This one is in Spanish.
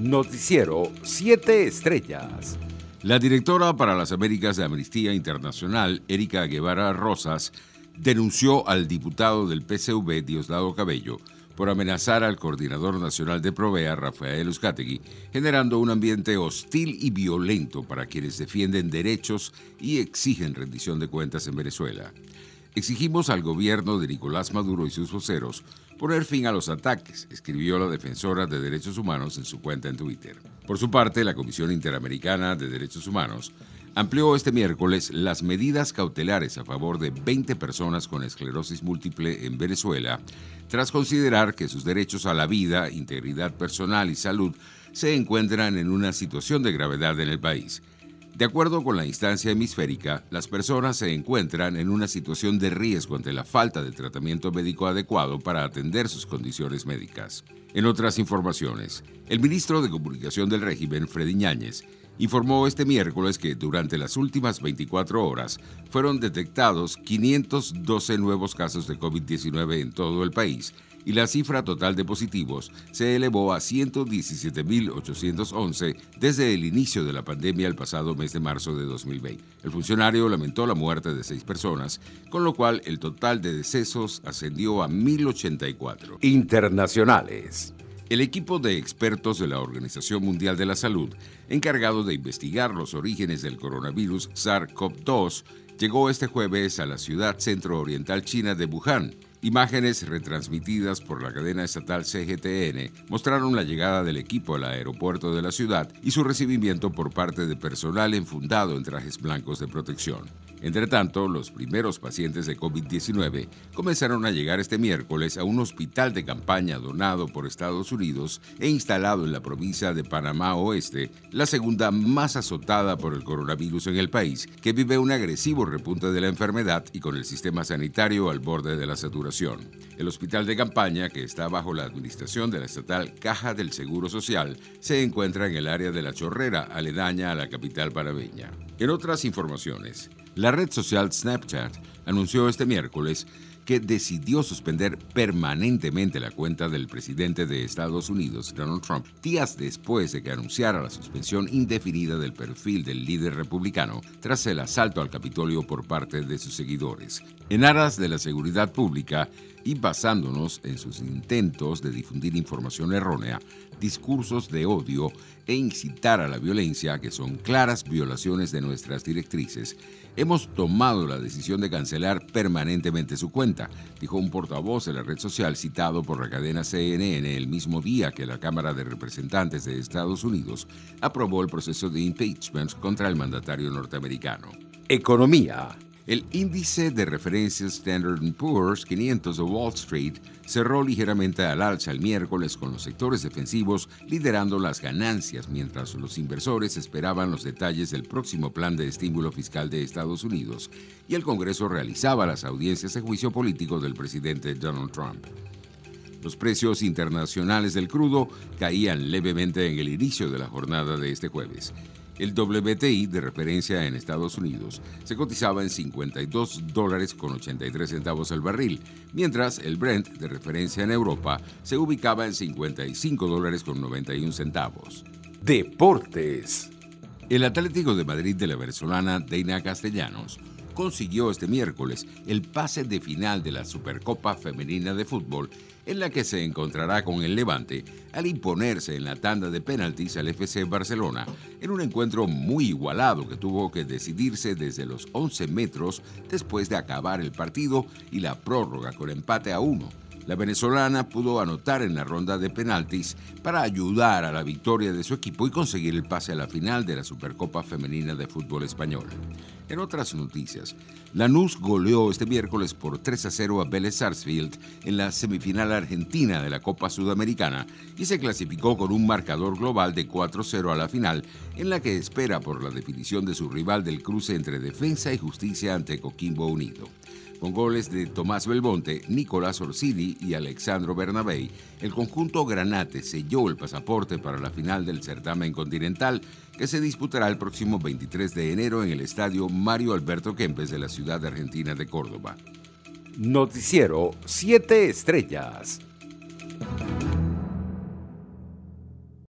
Noticiero 7 Estrellas. La directora para las Américas de Amnistía Internacional, Erika Guevara Rosas, denunció al diputado del PCV, Diosdado Cabello, por amenazar al coordinador nacional de Provea, Rafael Uzcategui, generando un ambiente hostil y violento para quienes defienden derechos y exigen rendición de cuentas en Venezuela. Exigimos al gobierno de Nicolás Maduro y sus voceros poner fin a los ataques, escribió la defensora de derechos humanos en su cuenta en Twitter. Por su parte, la Comisión Interamericana de Derechos Humanos amplió este miércoles las medidas cautelares a favor de 20 personas con esclerosis múltiple en Venezuela, tras considerar que sus derechos a la vida, integridad personal y salud se encuentran en una situación de gravedad en el país. De acuerdo con la instancia hemisférica, las personas se encuentran en una situación de riesgo ante la falta de tratamiento médico adecuado para atender sus condiciones médicas. En otras informaciones, el ministro de Comunicación del régimen, Freddy Ñáñez, informó este miércoles que durante las últimas 24 horas fueron detectados 512 nuevos casos de COVID-19 en todo el país y la cifra total de positivos se elevó a 117.811 desde el inicio de la pandemia el pasado mes de marzo de 2020. El funcionario lamentó la muerte de seis personas, con lo cual el total de decesos ascendió a 1.084. Internacionales. El equipo de expertos de la Organización Mundial de la Salud, encargado de investigar los orígenes del coronavirus SARS-CoV-2, llegó este jueves a la ciudad centro-oriental china de Wuhan. Imágenes retransmitidas por la cadena estatal CGTN mostraron la llegada del equipo al aeropuerto de la ciudad y su recibimiento por parte de personal enfundado en trajes blancos de protección. Entre tanto, los primeros pacientes de COVID-19 comenzaron a llegar este miércoles a un hospital de campaña donado por Estados Unidos e instalado en la provincia de Panamá Oeste, la segunda más azotada por el coronavirus en el país, que vive un agresivo repunte de la enfermedad y con el sistema sanitario al borde de la saturación. El hospital de campaña, que está bajo la administración de la estatal Caja del Seguro Social, se encuentra en el área de La Chorrera, aledaña a la capital panameña. En otras informaciones, la red social Snapchat anunció este miércoles que decidió suspender permanentemente la cuenta del presidente de Estados Unidos, Donald Trump, días después de que anunciara la suspensión indefinida del perfil del líder republicano tras el asalto al Capitolio por parte de sus seguidores. En aras de la seguridad pública y basándonos en sus intentos de difundir información errónea, discursos de odio e incitar a la violencia, que son claras violaciones de nuestras directrices, hemos tomado la decisión de cancelar permanentemente su cuenta, dijo un portavoz de la red social citado por la cadena CNN el mismo día que la Cámara de Representantes de Estados Unidos aprobó el proceso de impeachment contra el mandatario norteamericano. Economía. El índice de referencia Standard Poor's 500 de Wall Street cerró ligeramente al alza el miércoles con los sectores defensivos liderando las ganancias mientras los inversores esperaban los detalles del próximo plan de estímulo fiscal de Estados Unidos y el Congreso realizaba las audiencias de juicio político del presidente Donald Trump. Los precios internacionales del crudo caían levemente en el inicio de la jornada de este jueves. El WTI de referencia en Estados Unidos se cotizaba en 52 dólares con 83 centavos al barril, mientras el Brent de referencia en Europa se ubicaba en 55 dólares con 91 centavos. Deportes. El Atlético de Madrid de la venezolana Deina Castellanos consiguió este miércoles el pase de final de la Supercopa Femenina de Fútbol, en la que se encontrará con el Levante al imponerse en la tanda de penaltis al FC Barcelona, en un encuentro muy igualado que tuvo que decidirse desde los 11 metros después de acabar el partido y la prórroga con empate a uno la venezolana pudo anotar en la ronda de penaltis para ayudar a la victoria de su equipo y conseguir el pase a la final de la Supercopa Femenina de Fútbol Español. En otras noticias, Lanús goleó este miércoles por 3 a 0 a Vélez Sarsfield en la semifinal argentina de la Copa Sudamericana y se clasificó con un marcador global de 4-0 a la final, en la que espera por la definición de su rival del cruce entre Defensa y Justicia ante Coquimbo Unido. Con goles de Tomás Belmonte, Nicolás Orsini y Alexandro Bernabei, el conjunto Granate selló el pasaporte para la final del certamen continental que se disputará el próximo 23 de enero en el estadio Mario Alberto Kempes de la ciudad argentina de Córdoba. Noticiero 7 Estrellas.